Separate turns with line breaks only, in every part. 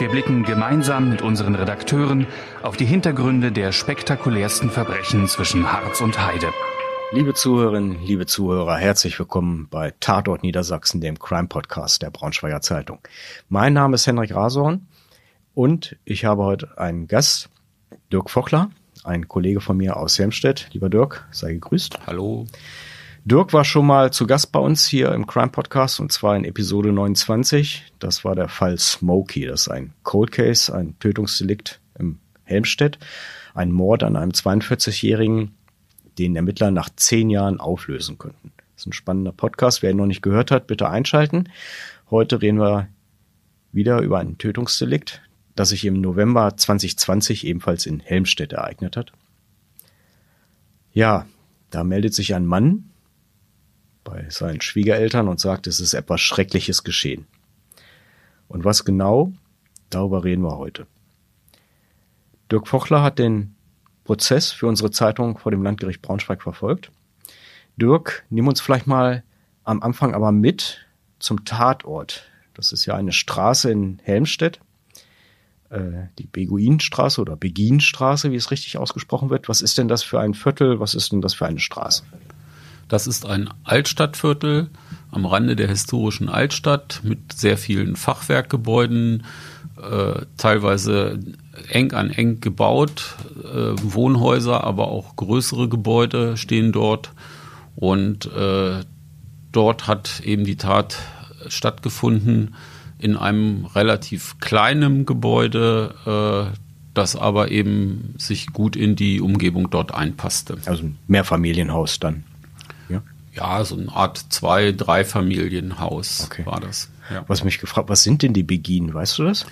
Wir blicken gemeinsam mit unseren Redakteuren auf die Hintergründe der spektakulärsten Verbrechen zwischen Harz und Heide.
Liebe Zuhörerinnen, liebe Zuhörer, herzlich willkommen bei Tatort Niedersachsen, dem Crime-Podcast der Braunschweiger Zeitung. Mein Name ist Henrik Rasorn und ich habe heute einen Gast, Dirk Fochler ein Kollege von mir aus Helmstedt. Lieber Dirk, sei gegrüßt.
Hallo.
Dirk war schon mal zu Gast bei uns hier im Crime Podcast und zwar in Episode 29. Das war der Fall Smokey. Das ist ein Cold Case, ein Tötungsdelikt im Helmstedt. Ein Mord an einem 42-Jährigen, den Ermittler nach zehn Jahren auflösen könnten. Das ist ein spannender Podcast. Wer ihn noch nicht gehört hat, bitte einschalten. Heute reden wir wieder über ein Tötungsdelikt, das sich im November 2020 ebenfalls in Helmstedt ereignet hat. Ja, da meldet sich ein Mann bei seinen Schwiegereltern und sagt, es ist etwas Schreckliches geschehen. Und was genau, darüber reden wir heute. Dirk Fochler hat den Prozess für unsere Zeitung vor dem Landgericht Braunschweig verfolgt. Dirk, nimm uns vielleicht mal am Anfang aber mit zum Tatort. Das ist ja eine Straße in Helmstedt äh, die Beguinstraße oder Beginstraße, wie es richtig ausgesprochen wird. Was ist denn das für ein Viertel? Was ist denn das für eine Straße?
Das ist ein Altstadtviertel am Rande der historischen Altstadt mit sehr vielen Fachwerkgebäuden, äh, teilweise eng an eng gebaut. Äh, Wohnhäuser, aber auch größere Gebäude stehen dort. Und äh, dort hat eben die Tat stattgefunden in einem relativ kleinen Gebäude, das aber eben sich gut in die Umgebung dort einpasste.
Also ein Mehrfamilienhaus dann.
Ja, so eine Art zwei, drei Familienhaus okay. war das.
Ja. Was mich gefragt, was sind denn die Beginen, weißt du das?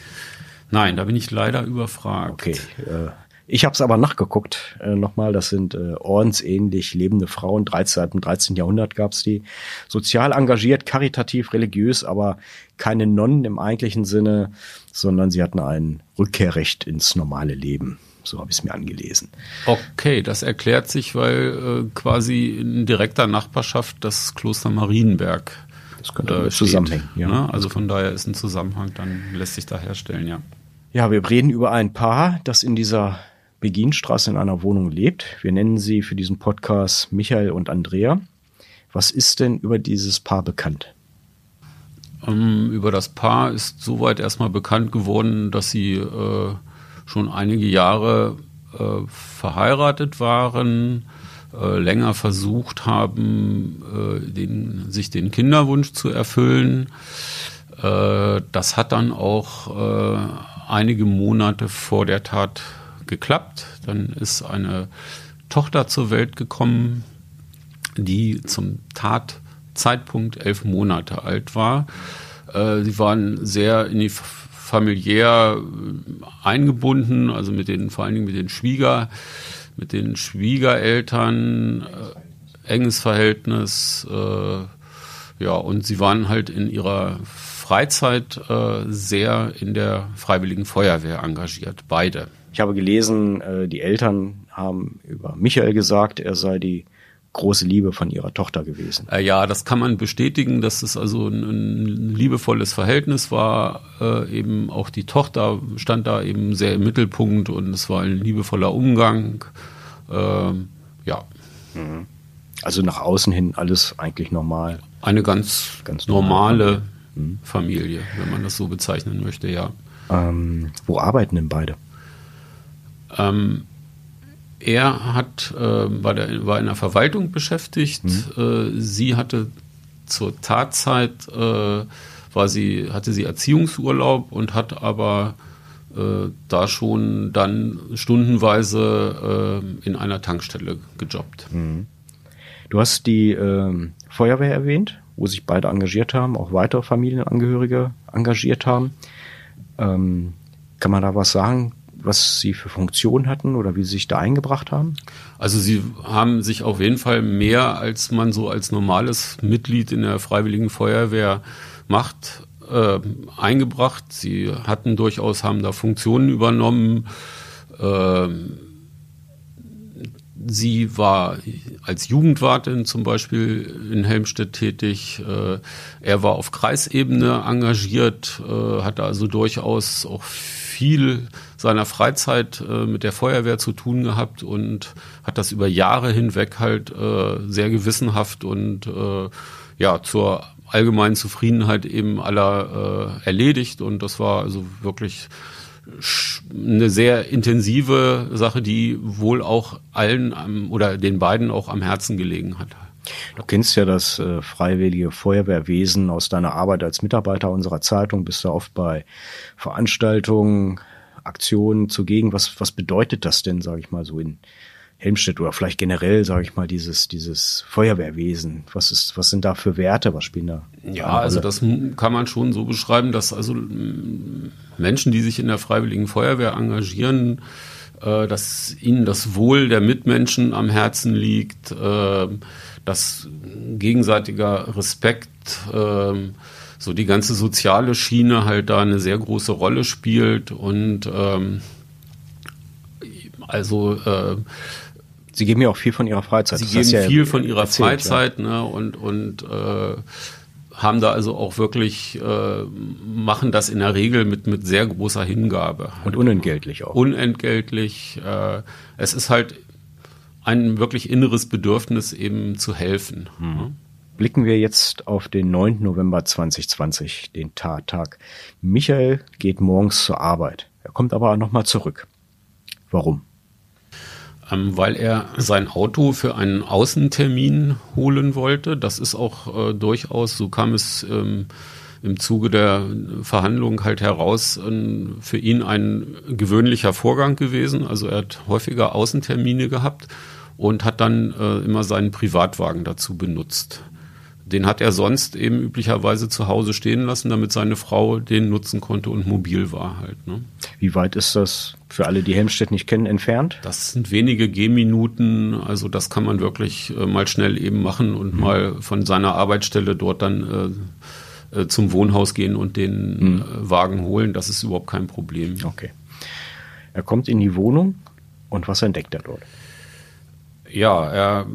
Nein, da bin ich leider überfragt.
Okay, äh, ich habe es aber nachgeguckt äh, nochmal. Das sind äh, ordensähnlich lebende Frauen. 13, im 13. Jahrhundert gab es die. Sozial engagiert, karitativ, religiös, aber keine Nonnen im eigentlichen Sinne, sondern sie hatten ein Rückkehrrecht ins normale Leben. So habe ich es mir angelesen.
Okay, das erklärt sich, weil äh, quasi in direkter Nachbarschaft das Kloster Marienberg
das könnte äh, zusammenhängen.
Ja. Ne? Also von daher ist ein Zusammenhang, dann lässt sich da herstellen, ja.
Ja, wir reden über ein Paar, das in dieser Beginstraße in einer Wohnung lebt. Wir nennen sie für diesen Podcast Michael und Andrea. Was ist denn über dieses Paar bekannt?
Ähm, über das Paar ist soweit erstmal bekannt geworden, dass sie äh, schon einige Jahre äh, verheiratet waren, äh, länger versucht haben, äh, den, sich den Kinderwunsch zu erfüllen. Äh, das hat dann auch äh, einige Monate vor der Tat geklappt. Dann ist eine Tochter zur Welt gekommen, die zum Tatzeitpunkt elf Monate alt war. Äh, sie waren sehr in die familiär äh, eingebunden, also mit den, vor allen Dingen mit den Schwieger, mit den Schwiegereltern, äh, enges Verhältnis, äh, ja, und sie waren halt in ihrer Freizeit äh, sehr in der Freiwilligen Feuerwehr engagiert, beide.
Ich habe gelesen, äh, die Eltern haben über Michael gesagt, er sei die große Liebe von ihrer Tochter gewesen.
Äh, ja, das kann man bestätigen, dass es also ein, ein liebevolles Verhältnis war. Äh, eben auch die Tochter stand da eben sehr im Mittelpunkt und es war ein liebevoller Umgang. Ähm, ja.
Mhm. Also nach außen hin alles eigentlich normal.
Eine ganz, ganz normale mhm. Familie, wenn man das so bezeichnen möchte, ja.
Ähm, wo arbeiten denn beide?
Ähm, er hat, äh, war, der, war in der Verwaltung beschäftigt. Mhm. Äh, sie hatte zur Tatzeit, äh, war sie, hatte sie Erziehungsurlaub und hat aber äh, da schon dann stundenweise äh, in einer Tankstelle gejobbt. Mhm.
Du hast die ähm, Feuerwehr erwähnt, wo sich beide engagiert haben, auch weitere Familienangehörige engagiert haben. Ähm, Kann man da was sagen, was sie für Funktionen hatten oder wie sie sich da eingebracht haben?
Also sie haben sich auf jeden Fall mehr, als man so als normales Mitglied in der Freiwilligen Feuerwehr macht, äh, eingebracht. Sie hatten durchaus, haben da Funktionen übernommen. Äh, sie war als Jugendwartin zum Beispiel in Helmstedt tätig. Äh, er war auf Kreisebene engagiert, äh, hatte also durchaus auch viel seiner Freizeit äh, mit der Feuerwehr zu tun gehabt und hat das über Jahre hinweg halt äh, sehr gewissenhaft und äh, ja zur allgemeinen Zufriedenheit eben aller äh, erledigt und das war also wirklich eine sehr intensive Sache, die wohl auch allen am, oder den beiden auch am Herzen gelegen hat.
Du kennst ja das äh, freiwillige Feuerwehrwesen aus deiner Arbeit als Mitarbeiter unserer Zeitung, bist du oft bei Veranstaltungen, Aktionen zugegen. Was, was bedeutet das denn, sage ich mal, so in Helmstedt oder vielleicht generell, sage ich mal, dieses, dieses Feuerwehrwesen? Was ist, was sind da für Werte? Was spielen da?
Ja, also das kann man schon so beschreiben, dass also Menschen, die sich in der Freiwilligen Feuerwehr engagieren, dass ihnen das Wohl der Mitmenschen am Herzen liegt, äh, dass gegenseitiger Respekt, äh, so die ganze soziale Schiene halt da eine sehr große Rolle spielt und ähm, also äh,
Sie geben ja auch viel von Ihrer Freizeit.
Sie geben ja viel von Ihrer erzählt, Freizeit ja. ne, und, und äh, haben da also auch wirklich, äh, machen das in der Regel mit, mit sehr großer Hingabe.
Und unentgeltlich auch.
Unentgeltlich. Äh, es ist halt ein wirklich inneres Bedürfnis, eben zu helfen.
Mhm. Blicken wir jetzt auf den 9. November 2020, den Tattag. Michael geht morgens zur Arbeit. Er kommt aber nochmal zurück. Warum?
Ähm, weil er sein Auto für einen Außentermin holen wollte. Das ist auch äh, durchaus, so kam es ähm, im Zuge der Verhandlung halt heraus, äh, für ihn ein gewöhnlicher Vorgang gewesen. Also er hat häufiger Außentermine gehabt und hat dann äh, immer seinen Privatwagen dazu benutzt. Den hat er sonst eben üblicherweise zu Hause stehen lassen, damit seine Frau den nutzen konnte und mobil war halt. Ne?
Wie weit ist das für alle, die Helmstedt nicht kennen, entfernt?
Das sind wenige Gehminuten, also das kann man wirklich äh, mal schnell eben machen und mhm. mal von seiner Arbeitsstelle dort dann äh, äh, zum Wohnhaus gehen und den mhm. Äh, Wagen holen. Das ist überhaupt kein Problem.
Okay. Er kommt in die Wohnung und was entdeckt er dort?
Ja, er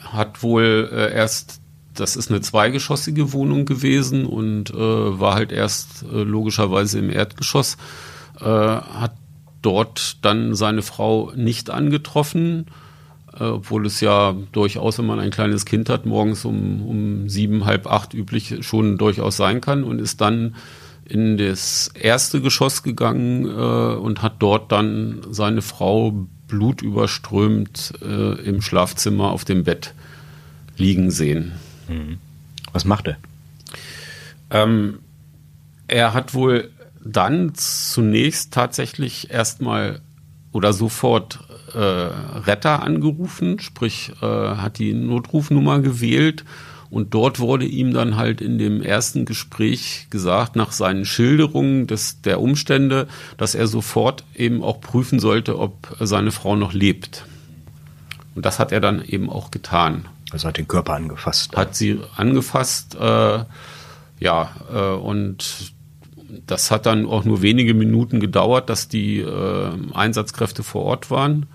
hat wohl äh, erst das ist eine zweigeschossige Wohnung gewesen und äh, war halt erst äh, logischerweise im Erdgeschoss, äh, hat dort dann seine Frau nicht angetroffen, äh, obwohl es ja durchaus, wenn man ein kleines Kind hat, morgens um, um sieben, halb acht üblich schon durchaus sein kann und ist dann in das erste Geschoss gegangen äh, und hat dort dann seine Frau blutüberströmt äh, im Schlafzimmer auf dem Bett liegen sehen.
Was macht er?
Ähm, er hat wohl dann zunächst tatsächlich erstmal oder sofort äh, Retter angerufen, sprich äh, hat die Notrufnummer gewählt und dort wurde ihm dann halt in dem ersten Gespräch gesagt, nach seinen Schilderungen des, der Umstände, dass er sofort eben auch prüfen sollte, ob seine Frau noch lebt. Und das hat er dann eben auch getan.
Also hat den Körper angefasst.
Hat sie angefasst, äh, ja, äh, und das hat dann auch nur wenige Minuten gedauert, dass die äh, Einsatzkräfte vor Ort waren.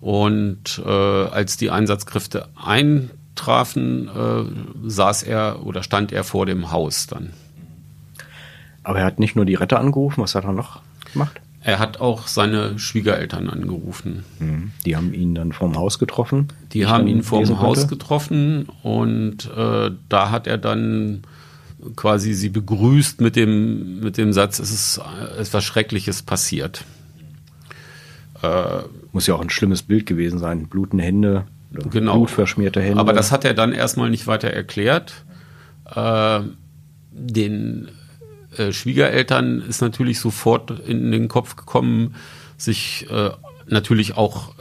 Und äh, als die Einsatzkräfte eintrafen, äh, saß er oder stand er vor dem Haus dann.
Aber er hat nicht nur die Retter angerufen, was hat er noch gemacht?
Er hat auch seine Schwiegereltern angerufen.
Mhm. Die haben ihn dann vorm Haus getroffen?
Die haben ihn vorm Haus getroffen und äh, da hat er dann quasi sie begrüßt mit dem, mit dem Satz, es ist etwas Schreckliches passiert.
Äh, Muss ja auch ein schlimmes Bild gewesen sein. Blutende Hände,
genau.
blutverschmierte Hände.
Aber das hat er dann erstmal nicht weiter erklärt. Äh, den äh, Schwiegereltern ist natürlich sofort in den Kopf gekommen, sich äh, natürlich auch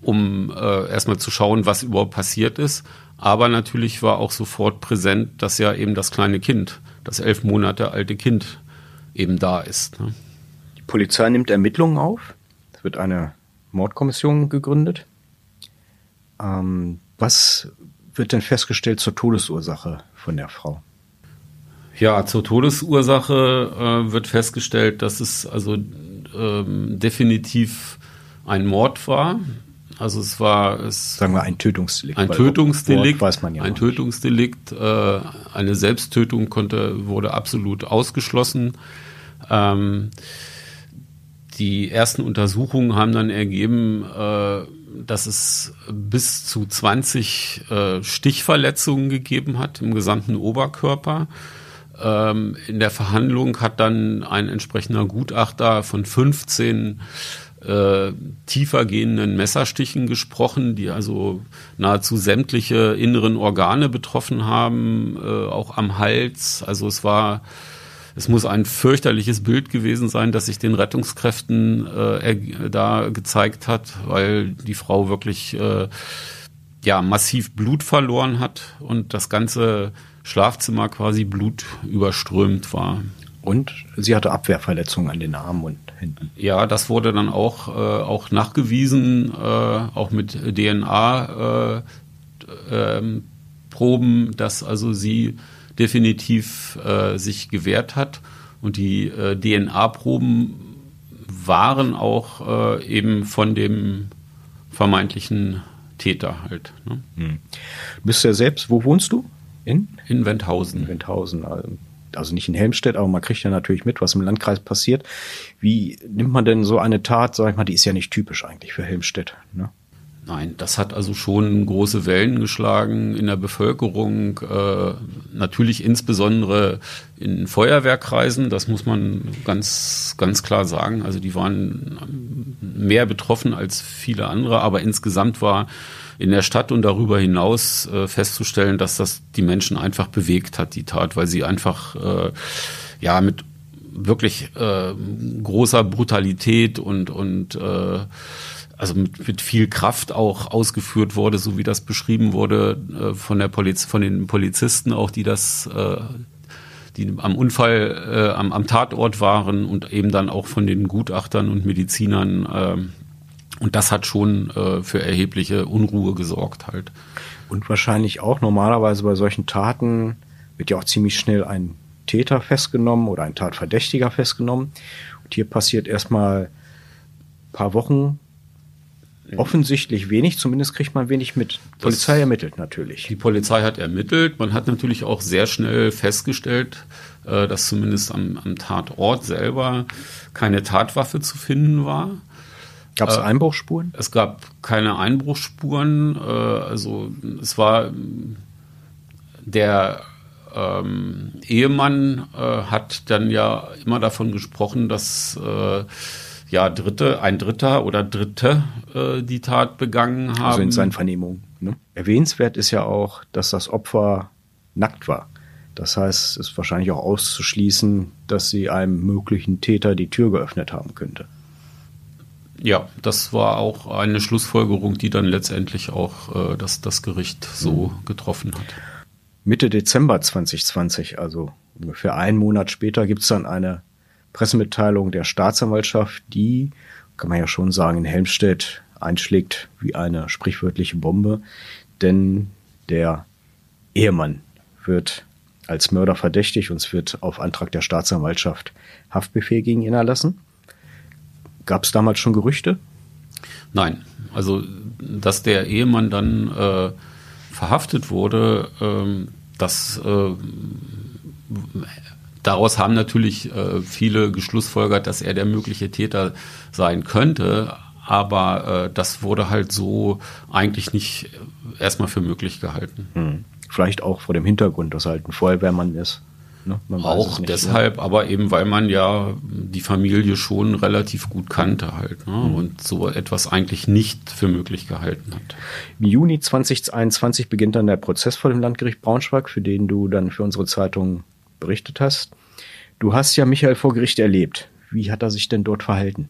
um äh, erstmal zu schauen, was überhaupt passiert ist. Aber natürlich war auch sofort präsent, dass ja eben das kleine Kind, das elf Monate alte Kind eben da ist. Ne?
Polizei nimmt Ermittlungen auf. Es wird eine Mordkommission gegründet. Ähm, was wird denn festgestellt zur Todesursache von der Frau?
Ja, zur Todesursache äh, wird festgestellt, dass es also ähm, definitiv ein Mord war. Also es war es
sagen wir ein Tötungsdelikt.
Ein Tötungsdelikt,
weiß man ja
ein Tötungsdelikt. Äh, eine Selbsttötung konnte wurde absolut ausgeschlossen. Ähm, die ersten Untersuchungen haben dann ergeben, äh, dass es bis zu 20 äh, Stichverletzungen gegeben hat im gesamten Oberkörper. Ähm, in der Verhandlung hat dann ein entsprechender Gutachter von 15 äh, tiefer gehenden Messerstichen gesprochen, die also nahezu sämtliche inneren Organe betroffen haben, äh, auch am Hals. Also es war es muss ein fürchterliches Bild gewesen sein, das sich den Rettungskräften äh, da gezeigt hat, weil die Frau wirklich äh, ja massiv Blut verloren hat und das ganze Schlafzimmer quasi blutüberströmt war.
Und sie hatte Abwehrverletzungen an den Armen und Händen.
Ja, das wurde dann auch, äh, auch nachgewiesen, äh, auch mit DNA-Proben, äh, ähm, dass also sie definitiv äh, sich gewehrt hat. Und die äh, DNA-Proben waren auch äh, eben von dem vermeintlichen Täter halt. Ne? Hm.
Bist du ja selbst, wo wohnst du?
In? In Wendhausen. In
Wendhausen. Also nicht in Helmstedt, aber man kriegt ja natürlich mit, was im Landkreis passiert. Wie nimmt man denn so eine Tat, sag ich mal, die ist ja nicht typisch eigentlich für Helmstedt. Ne?
Nein, das hat also schon große Wellen geschlagen in der Bevölkerung, äh, natürlich insbesondere in Feuerwehrkreisen, das muss man ganz, ganz klar sagen. Also die waren mehr betroffen als viele andere, aber insgesamt war in der Stadt und darüber hinaus äh, festzustellen, dass das die Menschen einfach bewegt hat, die Tat, weil sie einfach äh, ja mit wirklich äh, großer Brutalität und und äh, also mit, mit viel Kraft auch ausgeführt wurde, so wie das beschrieben wurde äh, von der Poliz von den Polizisten auch, die das äh, die am Unfall äh, am, am Tatort waren und eben dann auch von den Gutachtern und Medizinern äh, und das hat schon äh, für erhebliche Unruhe gesorgt halt.
Und wahrscheinlich auch normalerweise bei solchen Taten wird ja auch ziemlich schnell ein Täter festgenommen oder ein Tatverdächtiger festgenommen. Und hier passiert erstmal paar Wochen offensichtlich wenig, zumindest kriegt man wenig mit. Die Polizei das, ermittelt natürlich.
Die Polizei hat ermittelt. Man hat natürlich auch sehr schnell festgestellt, äh, dass zumindest am, am Tatort selber keine Tatwaffe zu finden war.
Gab es äh, Einbruchsspuren?
Es gab keine Einbruchsspuren. Äh, also es war der ähm, Ehemann äh, hat dann ja immer davon gesprochen, dass äh, ja Dritte, ein Dritter oder Dritte äh, die Tat begangen haben.
Also in seinen Vernehmungen. Ne? Erwähnenswert ist ja auch, dass das Opfer nackt war. Das heißt, es ist wahrscheinlich auch auszuschließen, dass sie einem möglichen Täter die Tür geöffnet haben könnte.
Ja, das war auch eine Schlussfolgerung, die dann letztendlich auch äh, das, das Gericht so mhm. getroffen hat.
Mitte Dezember 2020, also ungefähr einen Monat später, gibt es dann eine Pressemitteilung der Staatsanwaltschaft, die, kann man ja schon sagen, in Helmstedt einschlägt wie eine sprichwörtliche Bombe. Denn der Ehemann wird als Mörder verdächtig und es wird auf Antrag der Staatsanwaltschaft Haftbefehl gegen ihn erlassen. Gab es damals schon Gerüchte?
Nein, also dass der Ehemann dann äh, verhaftet wurde, ähm, das äh, daraus haben natürlich äh, viele geschlussfolgert, dass er der mögliche Täter sein könnte, aber äh, das wurde halt so eigentlich nicht erstmal für möglich gehalten. Hm.
Vielleicht auch vor dem Hintergrund, dass er halt ein Feuerwehrmann ist.
Ne? Auch deshalb, ne? aber eben weil man ja die Familie schon relativ gut kannte halt ne? Mhm. und so etwas eigentlich nicht für möglich gehalten hat.
Im Juni 2021 beginnt dann der Prozess vor dem Landgericht Braunschweig, für den du dann für unsere Zeitung berichtet hast. Du hast ja Michael vor Gericht erlebt. Wie hat er sich denn dort verhalten?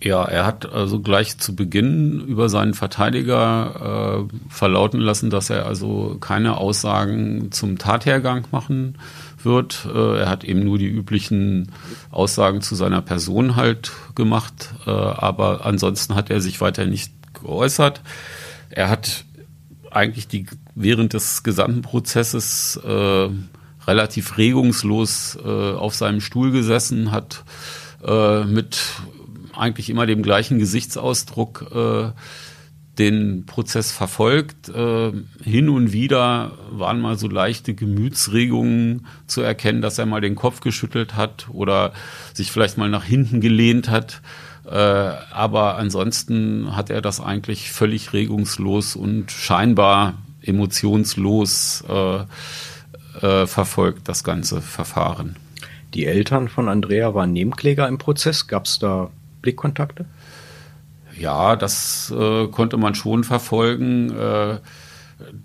Ja, er hat also gleich zu Beginn über seinen Verteidiger äh, verlauten lassen, dass er also keine Aussagen zum Tathergang machen wird. Äh, er hat eben nur die üblichen Aussagen zu seiner Person halt gemacht, äh, aber ansonsten hat er sich weiter nicht geäußert. Er hat eigentlich die während des gesamten Prozesses äh, relativ regungslos äh, auf seinem Stuhl gesessen, hat äh, mit eigentlich immer dem gleichen Gesichtsausdruck äh, den Prozess verfolgt. Äh, hin und wieder waren mal so leichte Gemütsregungen zu erkennen, dass er mal den Kopf geschüttelt hat oder sich vielleicht mal nach hinten gelehnt hat. Äh, aber ansonsten hat er das eigentlich völlig regungslos und scheinbar emotionslos äh, äh, verfolgt, das ganze Verfahren.
Die Eltern von Andrea waren Nebenkläger im Prozess. Gab es da Blickkontakte?
Ja, das äh, konnte man schon verfolgen. Äh,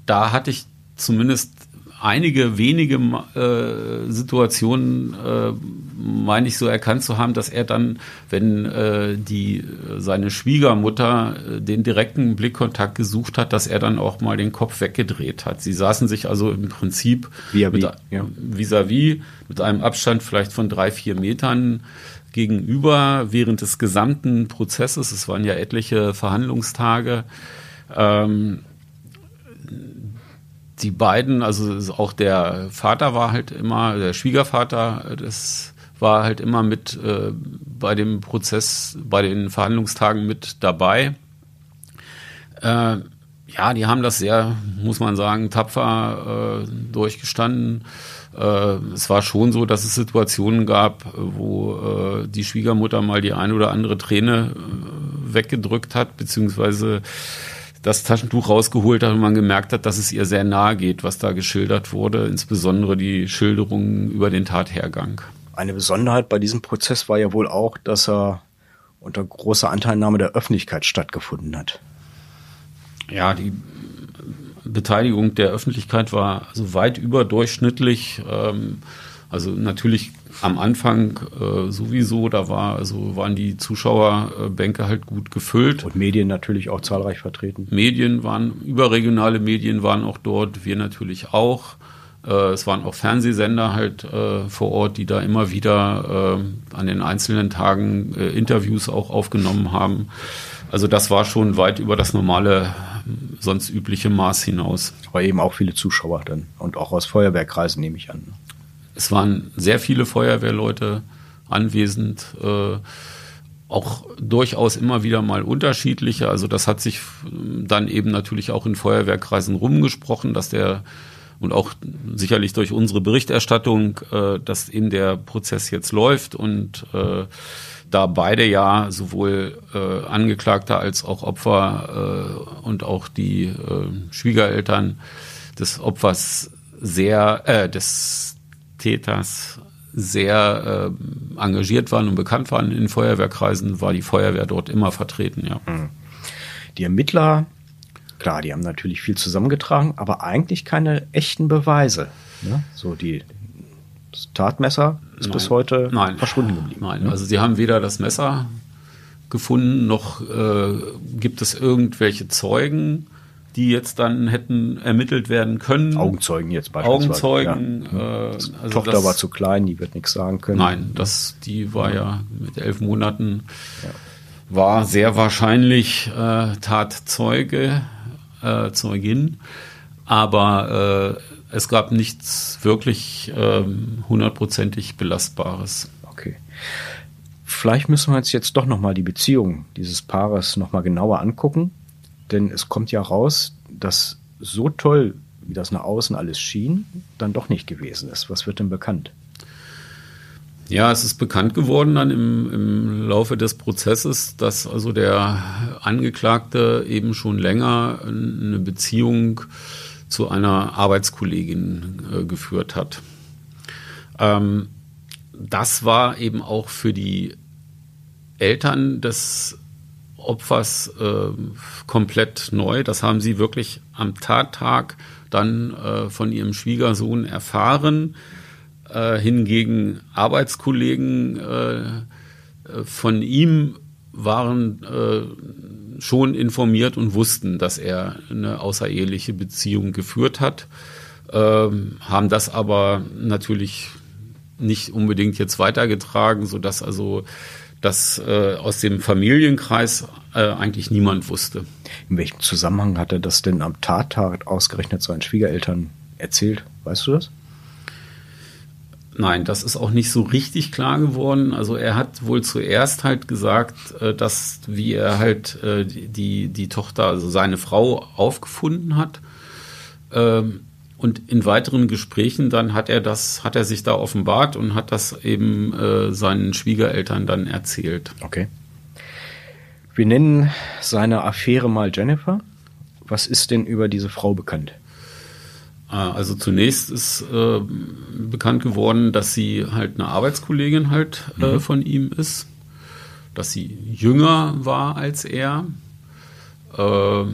da hatte ich zumindest einige wenige äh, Situationen, äh, meine ich so erkannt zu haben, dass er dann, wenn äh, die seine Schwiegermutter äh, den direkten Blickkontakt gesucht hat, dass er dann auch mal den Kopf weggedreht hat. Sie saßen sich also im Prinzip vis-à-vis ja. vis -vis, mit einem Abstand vielleicht von drei, vier Metern gegenüber während des gesamten Prozesses. Es waren ja etliche Verhandlungstage. Ähm, die beiden, also auch der Vater war halt immer, der Schwiegervater, das war halt immer mit äh, bei dem Prozess, bei den Verhandlungstagen mit dabei. Äh, ja, die haben das sehr, muss man sagen, tapfer äh, durchgestanden. Äh, es war schon so, dass es Situationen gab, wo äh, die Schwiegermutter mal die eine oder andere Träne äh, weggedrückt hat, beziehungsweise das Taschentuch rausgeholt hat und man gemerkt hat, dass es ihr sehr nahe geht, was da geschildert wurde, insbesondere die Schilderungen über den Tathergang.
Eine Besonderheit bei diesem Prozess war ja wohl auch, dass er unter großer Anteilnahme der Öffentlichkeit stattgefunden hat.
Ja, die Beteiligung der Öffentlichkeit war also weit überdurchschnittlich. Ähm, also natürlich am Anfang äh, sowieso, da war also waren die Zuschauerbänke halt gut gefüllt.
Und Medien natürlich auch zahlreich vertreten.
Medien waren, überregionale Medien waren auch dort, wir natürlich auch. Äh, es waren auch Fernsehsender halt äh, vor Ort, die da immer wieder äh, an den einzelnen Tagen äh, Interviews auch aufgenommen haben. Also das war schon weit über das normale, sonst übliche Maß hinaus.
Aber eben auch viele Zuschauer dann und auch aus Feuerwehrkreisen nehme ich an.
Es waren sehr viele Feuerwehrleute anwesend, äh, auch durchaus immer wieder mal unterschiedliche. Also das hat sich dann eben natürlich auch in Feuerwehrkreisen rumgesprochen, dass der und auch sicherlich durch unsere Berichterstattung, äh, dass in der Prozess jetzt läuft und äh, da beide ja sowohl äh, Angeklagter als auch Opfer äh, und auch die äh, Schwiegereltern des Opfers sehr, äh, des Täters sehr äh, engagiert waren und bekannt waren in Feuerwehrkreisen, war die Feuerwehr dort immer vertreten, ja. Mhm.
Die Ermittler, klar, die haben natürlich viel zusammengetragen, aber eigentlich keine echten Beweise. Ne? So die das Tatmesser ist Nein. bis heute Nein. verschwunden geblieben.
Nein, ne? also sie haben weder das Messer gefunden, noch äh, gibt es irgendwelche Zeugen, die jetzt dann hätten ermittelt werden können.
Augenzeugen jetzt beispielsweise.
Augenzeugen.
Ja. Äh, also Tochter das, war zu klein, die wird nichts sagen können.
Nein, das, die war ja mit elf Monaten, ja. war sehr wahrscheinlich äh, Tatzeuge, äh, Zeugin. Aber äh, es gab nichts wirklich ähm, hundertprozentig Belastbares.
Okay. Vielleicht müssen wir uns jetzt doch nochmal die Beziehung dieses Paares nochmal genauer angucken. Denn es kommt ja raus, dass so toll, wie das nach außen alles schien, dann doch nicht gewesen ist. Was wird denn bekannt?
Ja, es ist bekannt geworden dann im, im Laufe des Prozesses, dass also der Angeklagte eben schon länger eine Beziehung zu einer Arbeitskollegin äh, geführt hat. Ähm, das war eben auch für die Eltern des Opfers äh, komplett neu. Das haben sie wirklich am Tattag dann äh, von ihrem Schwiegersohn erfahren. Äh, hingegen Arbeitskollegen äh, äh, von ihm waren schon informiert und wussten, dass er eine außereheliche Beziehung geführt hat, ähm, haben das aber natürlich nicht unbedingt jetzt weitergetragen, so dass also das äh, aus dem Familienkreis äh, eigentlich niemand wusste.
In welchem Zusammenhang hat er das denn am Tattag ausgerechnet seinen Schwiegereltern erzählt? Weißt du das?
Nein, das ist auch nicht so richtig klar geworden. Also er hat wohl zuerst halt gesagt, äh, dass wie er halt äh, die, die Tochter, also seine Frau aufgefunden hat. Ähm, und in weiteren Gesprächen dann hat er das, hat er sich da offenbart und hat das eben äh, seinen Schwiegereltern dann erzählt.
Okay. Wir nennen seine Affäre mal Jennifer. Was ist denn über diese Frau bekannt?
Ah, also zunächst ist äh, bekannt geworden, dass sie halt eine Arbeitskollegin halt äh, mhm. von ihm ist, dass sie jünger war als er. Äh,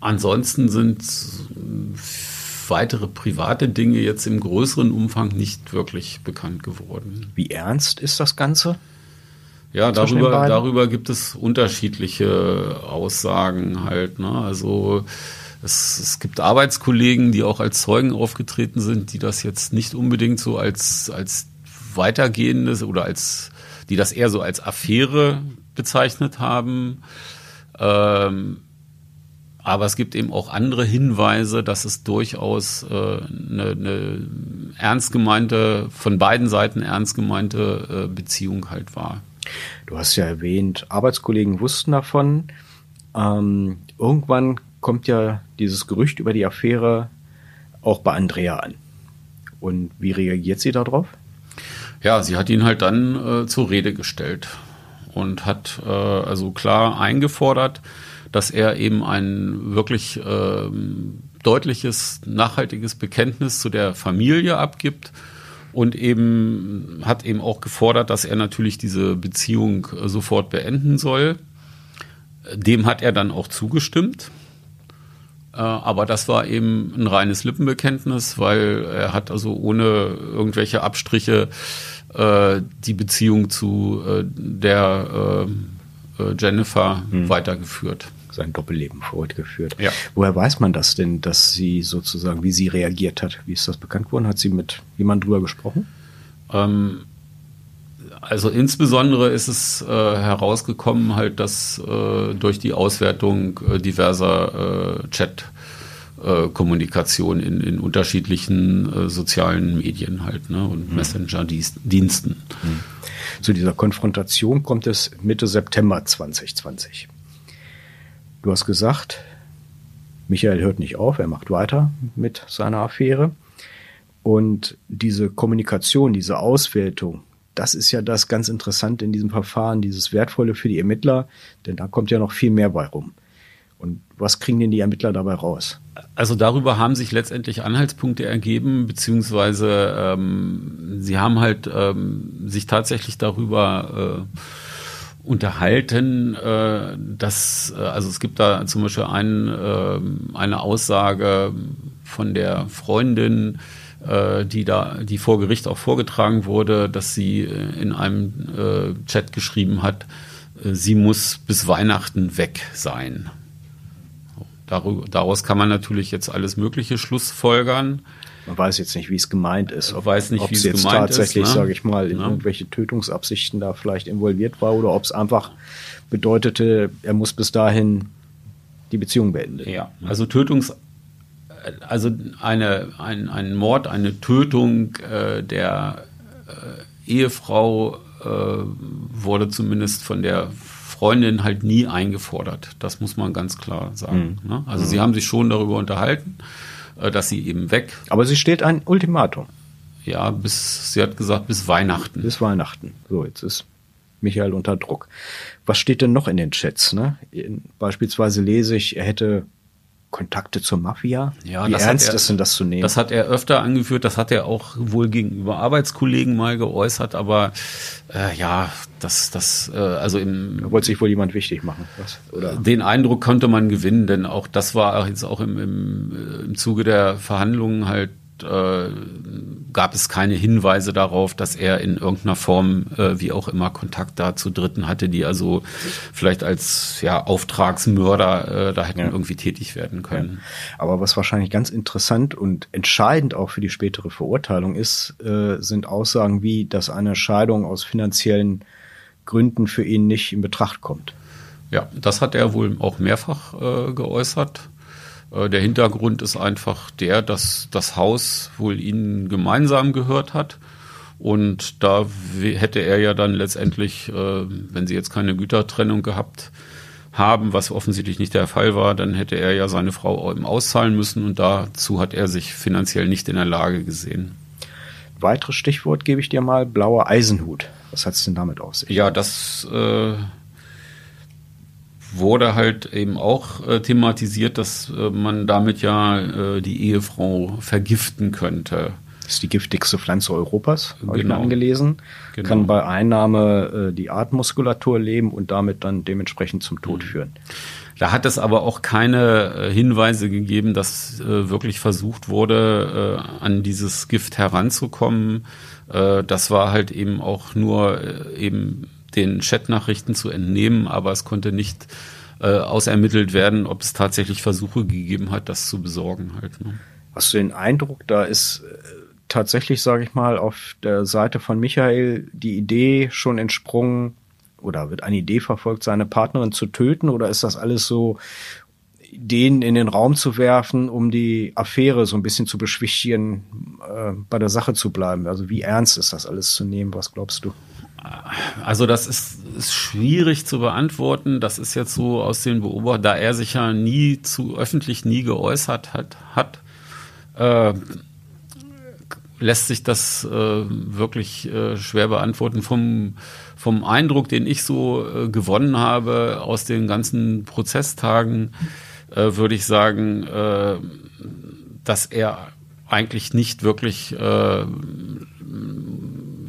ansonsten sind weitere private Dinge jetzt im größeren Umfang nicht wirklich bekannt geworden.
Wie ernst ist das Ganze?
Ja, darüber, darüber gibt es unterschiedliche Aussagen halt. Ne? Also es, es gibt Arbeitskollegen, die auch als Zeugen aufgetreten sind, die das jetzt nicht unbedingt so als, als weitergehendes oder als, die das eher so als Affäre bezeichnet haben. Ähm, aber es gibt eben auch andere Hinweise, dass es durchaus äh, eine, ernst gemeinte, von beiden Seiten ernst gemeinte äh, Beziehung halt war.
Du hast ja erwähnt, Arbeitskollegen wussten davon. Ähm, irgendwann kommt ja dieses Gerücht über die Affäre auch bei Andrea an. Und wie reagiert sie darauf?
Ja, sie hat ihn halt dann äh, zur Rede gestellt und hat äh, also klar eingefordert, dass er eben ein wirklich äh, deutliches, nachhaltiges Bekenntnis zu der Familie abgibt und eben hat eben auch gefordert, dass er natürlich diese Beziehung äh, sofort beenden soll. Dem hat er dann auch zugestimmt. Äh, aber das war eben ein reines Lippenbekenntnis, weil er hat also ohne irgendwelche Abstriche äh, die Beziehung zu äh, der äh, Jennifer hm. weitergeführt.
Sein Doppelleben fortgeführt.
Ja.
Woher weiß man das denn, dass sie sozusagen, wie sie reagiert hat? Wie ist das bekannt worden? Hat sie mit jemandem drüber gesprochen?
Ähm, also insbesondere ist es äh, herausgekommen, halt, dass äh, durch die Auswertung äh, diverser äh, Chat äh, Kommunikation in, in unterschiedlichen äh, sozialen Medien halt ne, und mhm. Messenger-Diensten. Mhm.
Zu dieser Konfrontation kommt es Mitte September 2020. Du hast gesagt, Michael hört nicht auf, er macht weiter mit seiner Affäre. Und diese Kommunikation, diese Auswertung, das ist ja das ganz Interessante in diesem Verfahren, dieses Wertvolle für die Ermittler, denn da kommt ja noch viel mehr bei rum. Und was kriegen denn die Ermittler dabei raus?
Also darüber haben sich letztendlich Anhaltspunkte ergeben, beziehungsweise ähm, sie haben halt ähm, sich tatsächlich darüber äh, unterhalten, äh, dass, äh, also es gibt da zum Beispiel ein, äh, eine Aussage von der Freundin, die da, die vor Gericht auch vorgetragen wurde, dass sie äh, in einem äh, Chat geschrieben hat, äh, sie muss bis Weihnachten weg sein. Daraus kann man natürlich jetzt alles Mögliche schlussfolgern.
Man weiß jetzt nicht, wie es gemeint ist.
Ob, weiß nicht,
ob
wie
es
jetzt
tatsächlich,
ne?
sage ich mal, in ja. irgendwelche Tötungsabsichten da vielleicht involviert war oder ob es einfach bedeutete, er muss bis dahin die Beziehung beenden.
Ja, also Tötungs also eine, ein, ein Mord, eine Tötung äh, der äh, Ehefrau äh, wurde zumindest von der Freundin halt nie eingefordert. Das muss man ganz klar sagen. Mhm. Ne? Also mhm. sie haben sich schon darüber unterhalten, äh, dass sie eben weg.
Aber sie steht ein Ultimatum.
Ja, bis, sie hat gesagt, bis Weihnachten.
Bis Weihnachten. So, jetzt ist Michael unter Druck. Was steht denn noch in den Chats? Ne? Beispielsweise lese ich, er hätte Kontakte zur Mafia?
Ja, Wie ernst er, ist denn das zu nehmen? Das hat er öfter angeführt, das hat er auch wohl gegenüber Arbeitskollegen mal geäußert, aber äh, ja, das, das, äh, also im.
Da wollte sich wohl jemand wichtig machen, was?
Oder? Den Eindruck konnte man gewinnen, denn auch das war jetzt auch im, im, im Zuge der Verhandlungen halt äh, gab es keine Hinweise darauf, dass er in irgendeiner Form, äh, wie auch immer, Kontakt da zu Dritten hatte, die also vielleicht als ja, Auftragsmörder äh, da hätten ja. irgendwie tätig werden können.
Ja. Aber was wahrscheinlich ganz interessant und entscheidend auch für die spätere Verurteilung ist, äh, sind Aussagen wie, dass eine Scheidung aus finanziellen Gründen für ihn nicht in Betracht kommt.
Ja, das hat er wohl auch mehrfach äh, geäußert. Äh, der Hintergrund ist einfach der, dass das Haus wohl ihnen gemeinsam gehört hat. Und da hätte er ja dann letztendlich, äh, wenn sie jetzt keine Gütertrennung gehabt haben, was offensichtlich nicht der Fall war, dann hätte er ja seine Frau eben auszahlen müssen und dazu hat er sich finanziell nicht in der Lage gesehen.
Weiteres Stichwort gebe ich dir mal, blauer Eisenhut. Was hat es denn damit auf sich?
Ja, das äh, wurde halt eben auch äh, thematisiert, dass äh, man damit ja äh, die Ehefrau vergiften könnte.
Das ist die giftigste Pflanze Europas, habe genau. ich angelesen. Genau. Kann bei Einnahme äh, die Atemmuskulatur leben und damit dann dementsprechend zum Tod mhm. führen.
Da hat es aber auch keine äh, Hinweise gegeben, dass äh, wirklich versucht wurde, äh, an dieses Gift heranzukommen. Äh, das war halt eben auch nur äh, eben den Chatnachrichten zu entnehmen, aber es konnte nicht äh, ausermittelt werden, ob es tatsächlich Versuche gegeben hat, das zu besorgen halt. Ne?
Hast du den Eindruck, da ist äh, tatsächlich, sage ich mal, auf der Seite von Michael die Idee schon entsprungen oder wird eine Idee verfolgt, seine Partnerin zu töten oder ist das alles so Ideen in den Raum zu werfen, um die Affäre so ein bisschen zu beschwichtigen, äh, bei der Sache zu bleiben? Also wie ernst ist das alles zu nehmen? Was glaubst du?
Also das ist, ist schwierig zu beantworten. Das ist jetzt so aus den Beobachtungen, da er sich ja nie zu öffentlich nie geäußert hat, hat äh, lässt sich das äh, wirklich äh, schwer beantworten. Vom, vom Eindruck, den ich so äh, gewonnen habe aus den ganzen Prozesstagen, äh, würde ich sagen, äh, dass er eigentlich nicht wirklich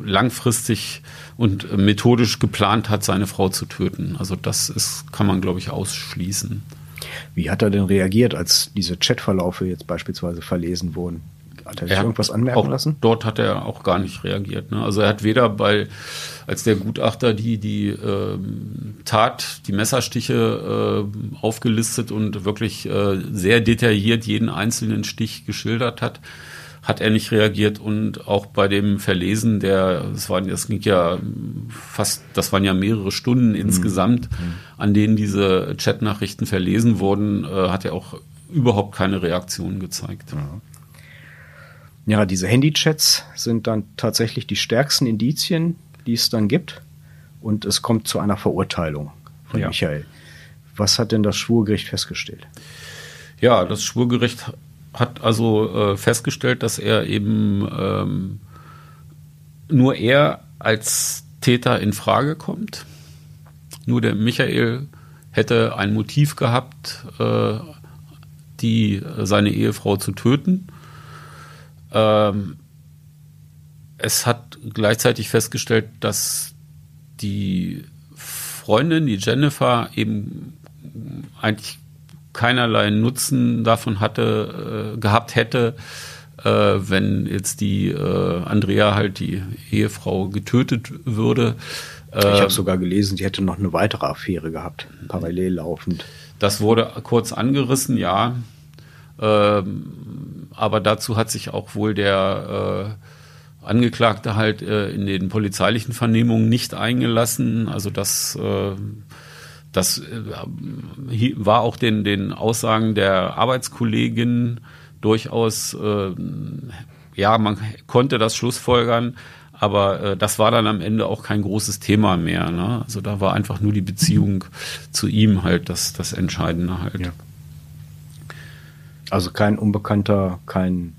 langfristig und methodisch geplant hat, seine Frau zu töten. Also das ist, kann man, glaube ich, ausschließen.
Wie hat er denn reagiert, als diese Chatverlaufe jetzt beispielsweise verlesen wurden? Hat er sich er irgendwas anmerken lassen?
Dort hat er auch gar nicht reagiert. Ne? Also er hat weder bei, als der Gutachter die, die äh, Tat, die Messerstiche äh, aufgelistet und wirklich äh, sehr detailliert jeden einzelnen Stich geschildert hat, hat er nicht reagiert und auch bei dem Verlesen der, das waren, das ging ja fast, das waren ja mehrere Stunden mhm. insgesamt, mhm. an denen diese Chatnachrichten verlesen wurden, äh, hat er auch überhaupt keine Reaktion gezeigt.
Ja. Ja, diese Handychats sind dann tatsächlich die stärksten Indizien, die es dann gibt. Und es kommt zu einer Verurteilung von ja. Michael. Was hat denn das Schwurgericht festgestellt?
Ja, das Schwurgericht hat also äh, festgestellt, dass er eben ähm, nur er als Täter in Frage kommt. Nur der Michael hätte ein Motiv gehabt, äh, die seine Ehefrau zu töten. Ähm, es hat gleichzeitig festgestellt, dass die Freundin, die Jennifer, eben eigentlich keinerlei Nutzen davon hatte, äh, gehabt hätte, äh, wenn jetzt die äh, Andrea halt die Ehefrau getötet würde.
ich habe sogar gelesen, sie hätte noch eine weitere Affäre gehabt, parallel laufend.
Das wurde kurz angerissen, ja. Ähm, aber dazu hat sich auch wohl der äh, Angeklagte halt äh, in den polizeilichen Vernehmungen nicht eingelassen. Also das äh, das äh, war auch den, den Aussagen der Arbeitskollegin durchaus, äh, ja, man konnte das schlussfolgern, aber äh, das war dann am Ende auch kein großes Thema mehr. Ne? Also da war einfach nur die Beziehung zu ihm halt das, das Entscheidende halt. Ja.
Also kein Unbekannter, kein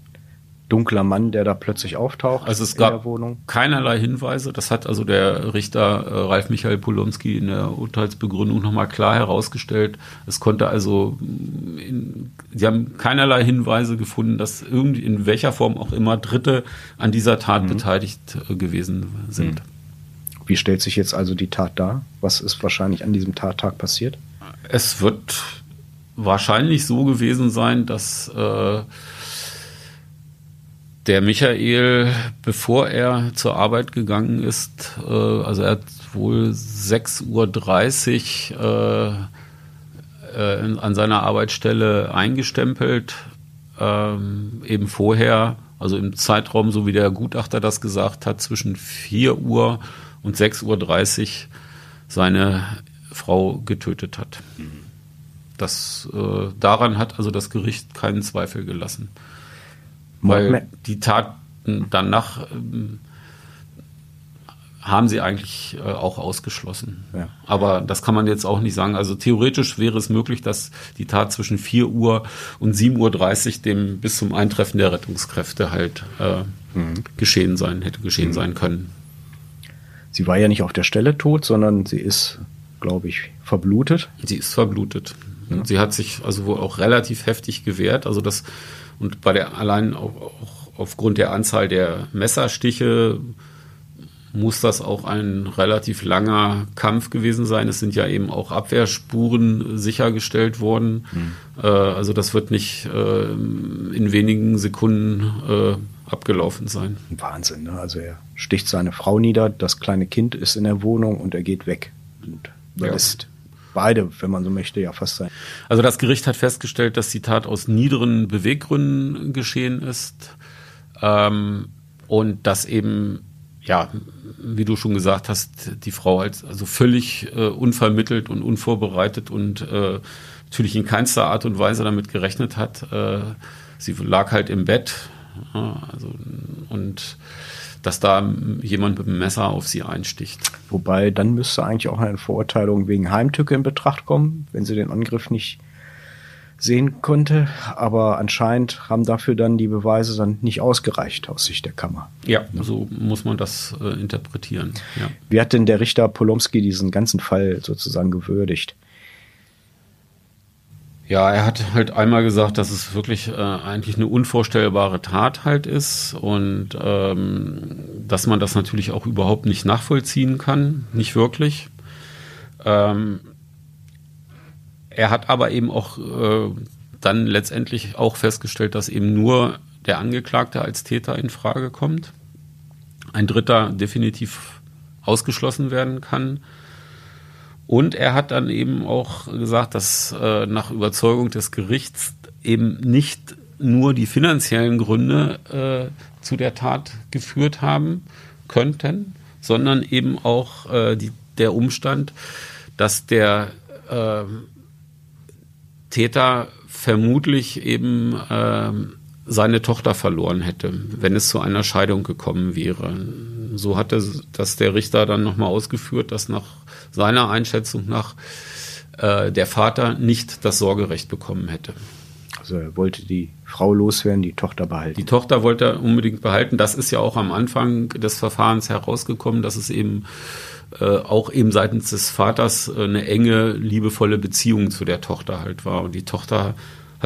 dunkler Mann, der da plötzlich auftaucht
also es in gab der Wohnung? Keinerlei Hinweise. Das hat also der Richter äh, Ralf Michael Polonski in der Urteilsbegründung nochmal klar herausgestellt. Es konnte also, mm, in, sie haben keinerlei Hinweise gefunden, dass irgendwie in welcher Form auch immer Dritte an dieser Tat mhm. beteiligt äh, gewesen sind. Mhm.
Wie stellt sich jetzt also die Tat dar? Was ist wahrscheinlich an diesem Tattag passiert?
Es wird wahrscheinlich so gewesen sein, dass äh, der Michael, bevor er zur Arbeit gegangen ist, äh, also er hat wohl 6.30 Uhr äh, äh, an seiner Arbeitsstelle eingestempelt, ähm, eben vorher, also im Zeitraum, so wie der Gutachter das gesagt hat, zwischen 4 Uhr und 6.30 Uhr seine Frau getötet hat. Das, äh, daran hat also das Gericht keinen Zweifel gelassen. Weil die Taten danach ähm, haben sie eigentlich äh, auch ausgeschlossen. Ja. Aber das kann man jetzt auch nicht sagen. Also theoretisch wäre es möglich, dass die Tat zwischen 4 Uhr und 7.30 Uhr dem bis zum Eintreffen der Rettungskräfte halt äh, mhm. geschehen sein, hätte geschehen mhm. sein können.
Sie war ja nicht auf der Stelle tot, sondern sie ist, glaube ich, verblutet.
Sie ist verblutet. Ja. Sie hat sich also wohl auch relativ heftig gewehrt. Also das und bei der allein auch, aufgrund der Anzahl der Messerstiche muss das auch ein relativ langer Kampf gewesen sein. Es sind ja eben auch Abwehrspuren sichergestellt worden. Mhm. Äh, also das wird nicht äh, in wenigen Sekunden äh, abgelaufen sein.
Wahnsinn, ne? Also er sticht seine Frau nieder, das kleine Kind ist in der Wohnung und er geht weg und überlässt beide, wenn man so möchte, ja fast sein.
Also das Gericht hat festgestellt, dass die Tat aus niederen Beweggründen geschehen ist ähm, und dass eben, ja, wie du schon gesagt hast, die Frau als also völlig äh, unvermittelt und unvorbereitet und äh, natürlich in keinster Art und Weise damit gerechnet hat. Äh, sie lag halt im Bett, ja, also und dass da jemand mit dem Messer auf sie einsticht.
Wobei dann müsste eigentlich auch eine Verurteilung wegen Heimtücke in Betracht kommen, wenn sie den Angriff nicht sehen konnte. Aber anscheinend haben dafür dann die Beweise dann nicht ausgereicht aus Sicht der Kammer.
Ja, so muss man das äh, interpretieren. Ja.
Wie hat denn der Richter Polomski diesen ganzen Fall sozusagen gewürdigt?
Ja, er hat halt einmal gesagt, dass es wirklich äh, eigentlich eine unvorstellbare Tat halt ist und ähm, dass man das natürlich auch überhaupt nicht nachvollziehen kann, nicht wirklich. Ähm, er hat aber eben auch äh, dann letztendlich auch festgestellt, dass eben nur der Angeklagte als Täter in Frage kommt, ein Dritter definitiv ausgeschlossen werden kann. Und er hat dann eben auch gesagt, dass äh, nach Überzeugung des Gerichts eben nicht nur die finanziellen Gründe äh, zu der Tat geführt haben könnten, sondern eben auch äh, die, der Umstand, dass der äh, Täter vermutlich eben äh, seine Tochter verloren hätte, wenn es zu einer Scheidung gekommen wäre. So hatte das der Richter dann nochmal ausgeführt, dass nach seiner Einschätzung nach äh, der Vater nicht das Sorgerecht bekommen hätte.
Also er wollte die Frau loswerden, die Tochter behalten.
Die Tochter wollte er unbedingt behalten. Das ist ja auch am Anfang des Verfahrens herausgekommen, dass es eben äh, auch eben seitens des Vaters eine enge, liebevolle Beziehung zu der Tochter halt war. Und die Tochter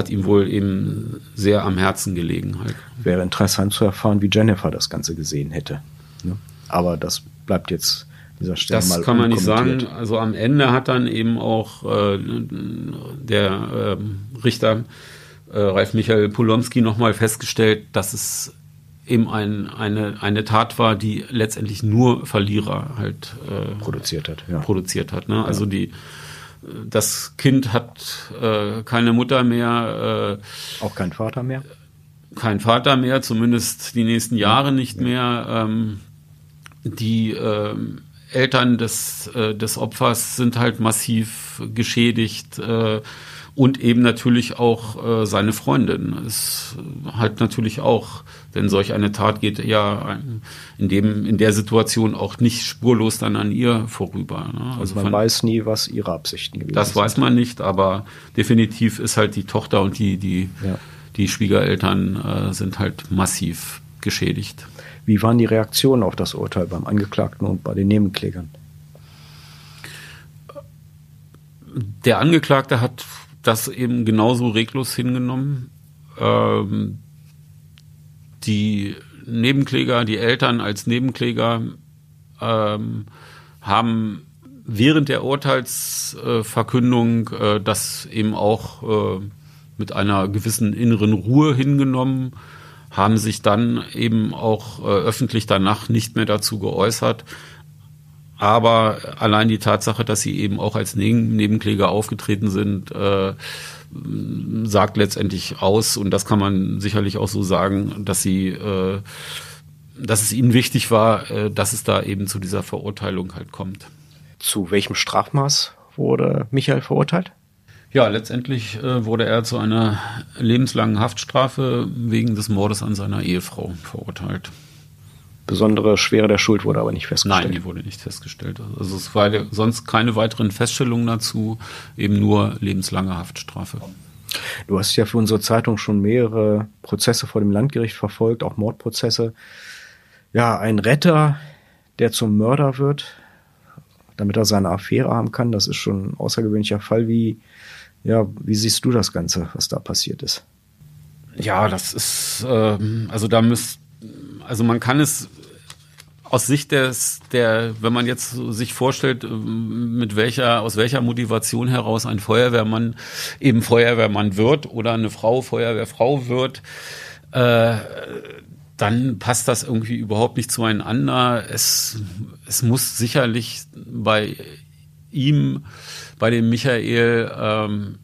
hat ihm wohl eben sehr am Herzen gelegen halt.
Wäre interessant zu erfahren, wie Jennifer das Ganze gesehen hätte. Ne? Aber das bleibt jetzt dieser Stelle
das mal kann man nicht sagen. Also am Ende hat dann eben auch äh, der äh, Richter äh, Ralf Michael Polomski nochmal festgestellt, dass es eben ein, eine, eine Tat war, die letztendlich nur Verlierer halt
äh, produziert hat. Ja.
Produziert hat. Ne? Also die das Kind hat äh, keine Mutter mehr.
Äh, Auch kein Vater mehr?
Kein Vater mehr, zumindest die nächsten Jahre nicht ja. mehr. Ähm, die ähm, Eltern des, äh, des Opfers sind halt massiv geschädigt äh, und eben natürlich auch äh, seine Freundin ist halt natürlich auch, denn solch eine Tat geht ja in dem in der Situation auch nicht spurlos dann an ihr vorüber.
Ne? Also, also man von, weiß nie, was ihre Absichten
gewesen Das weiß man nicht, aber definitiv ist halt die Tochter und die die ja. die Schwiegereltern äh, sind halt massiv geschädigt.
Wie waren die Reaktionen auf das Urteil beim Angeklagten und bei den Nebenklägern?
Der Angeklagte hat das eben genauso reglos hingenommen. Ähm, die Nebenkläger, die Eltern als Nebenkläger ähm, haben während der Urteilsverkündung äh, das eben auch äh, mit einer gewissen inneren Ruhe hingenommen haben sich dann eben auch äh, öffentlich danach nicht mehr dazu geäußert. Aber allein die Tatsache, dass sie eben auch als Nebenkläger aufgetreten sind, äh, sagt letztendlich aus, und das kann man sicherlich auch so sagen, dass sie, äh, dass es ihnen wichtig war, äh, dass es da eben zu dieser Verurteilung halt kommt.
Zu welchem Strafmaß wurde Michael verurteilt?
Ja, letztendlich äh, wurde er zu einer lebenslangen Haftstrafe wegen des Mordes an seiner Ehefrau verurteilt.
Besondere Schwere der Schuld wurde aber nicht festgestellt.
Nein, die wurde nicht festgestellt. Also es war sonst keine weiteren Feststellungen dazu, eben nur lebenslange Haftstrafe.
Du hast ja für unsere Zeitung schon mehrere Prozesse vor dem Landgericht verfolgt, auch Mordprozesse. Ja, ein Retter, der zum Mörder wird, damit er seine Affäre haben kann, das ist schon ein außergewöhnlicher Fall. Wie, ja, wie siehst du das Ganze, was da passiert ist?
Ja, das ist, äh, also da müsst, also man kann es aus Sicht des, der, wenn man jetzt sich vorstellt, mit welcher, aus welcher Motivation heraus ein Feuerwehrmann eben Feuerwehrmann wird oder eine Frau Feuerwehrfrau wird, äh, dann passt das irgendwie überhaupt nicht zueinander. Es, es muss sicherlich bei ihm, bei dem Michael, ähm,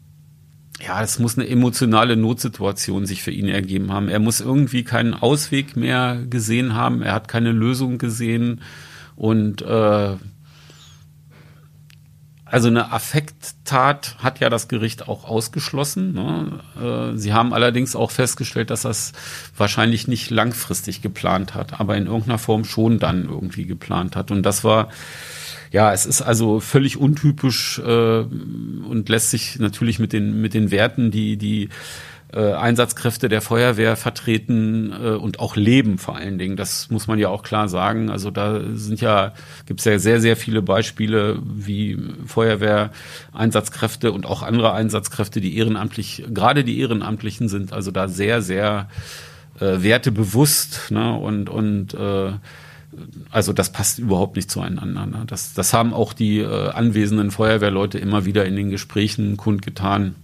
ja, es muss eine emotionale Notsituation sich für ihn ergeben haben. Er muss irgendwie keinen Ausweg mehr gesehen haben. Er hat keine Lösung gesehen und äh, also eine Affekttat hat ja das Gericht auch ausgeschlossen. Ne? Äh, sie haben allerdings auch festgestellt, dass das wahrscheinlich nicht langfristig geplant hat, aber in irgendeiner Form schon dann irgendwie geplant hat. Und das war ja, es ist also völlig untypisch äh, und lässt sich natürlich mit den mit den Werten, die die äh, Einsatzkräfte der Feuerwehr vertreten äh, und auch leben vor allen Dingen. Das muss man ja auch klar sagen. Also da sind ja gibt es ja sehr sehr viele Beispiele, wie Feuerwehreinsatzkräfte und auch andere Einsatzkräfte, die ehrenamtlich, gerade die Ehrenamtlichen sind, also da sehr sehr äh, wertebewusst ne, und und äh, also das passt überhaupt nicht zueinander. Ne? Das, das haben auch die äh, anwesenden Feuerwehrleute immer wieder in den Gesprächen kundgetan,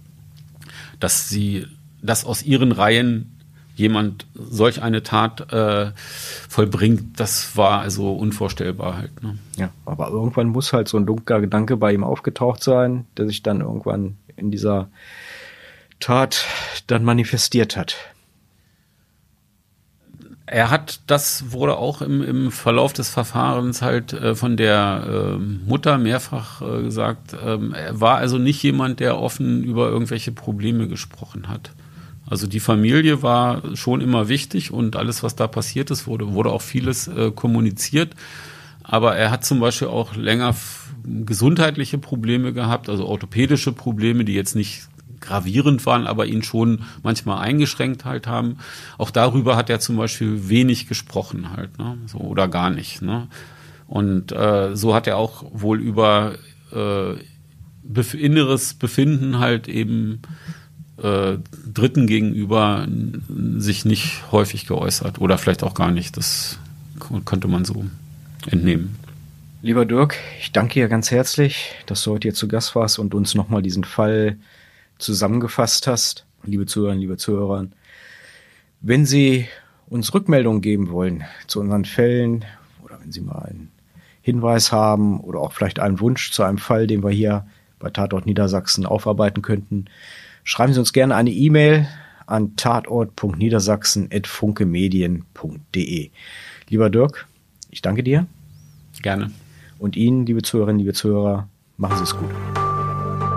dass sie, dass aus ihren Reihen jemand solch eine Tat äh, vollbringt, das war also unvorstellbar halt. Ne?
Ja, aber irgendwann muss halt so ein dunkler Gedanke bei ihm aufgetaucht sein, der sich dann irgendwann in dieser Tat dann manifestiert hat.
Er hat, das wurde auch im, im Verlauf des Verfahrens halt äh, von der äh, Mutter mehrfach äh, gesagt, ähm, er war also nicht jemand, der offen über irgendwelche Probleme gesprochen hat. Also die Familie war schon immer wichtig und alles, was da passiert ist, wurde, wurde auch vieles äh, kommuniziert. Aber er hat zum Beispiel auch länger gesundheitliche Probleme gehabt, also orthopädische Probleme, die jetzt nicht gravierend waren, aber ihn schon manchmal eingeschränkt halt haben. Auch darüber hat er zum Beispiel wenig gesprochen halt, ne? so oder gar nicht. Ne? Und äh, so hat er auch wohl über äh, inneres Befinden halt eben äh, Dritten gegenüber sich nicht häufig geäußert oder vielleicht auch gar nicht. Das könnte man so entnehmen.
Lieber Dirk, ich danke dir ganz herzlich, dass du heute hier zu Gast warst und uns nochmal diesen Fall zusammengefasst hast, liebe Zuhörerinnen, liebe Zuhörer. Wenn Sie uns Rückmeldungen geben wollen zu unseren Fällen oder wenn Sie mal einen Hinweis haben oder auch vielleicht einen Wunsch zu einem Fall, den wir hier bei Tatort Niedersachsen aufarbeiten könnten, schreiben Sie uns gerne eine E-Mail an tatort.niedersachsen.funkemedien.de. Lieber Dirk, ich danke dir.
Gerne.
Und Ihnen, liebe Zuhörerinnen, liebe Zuhörer, machen Sie es gut.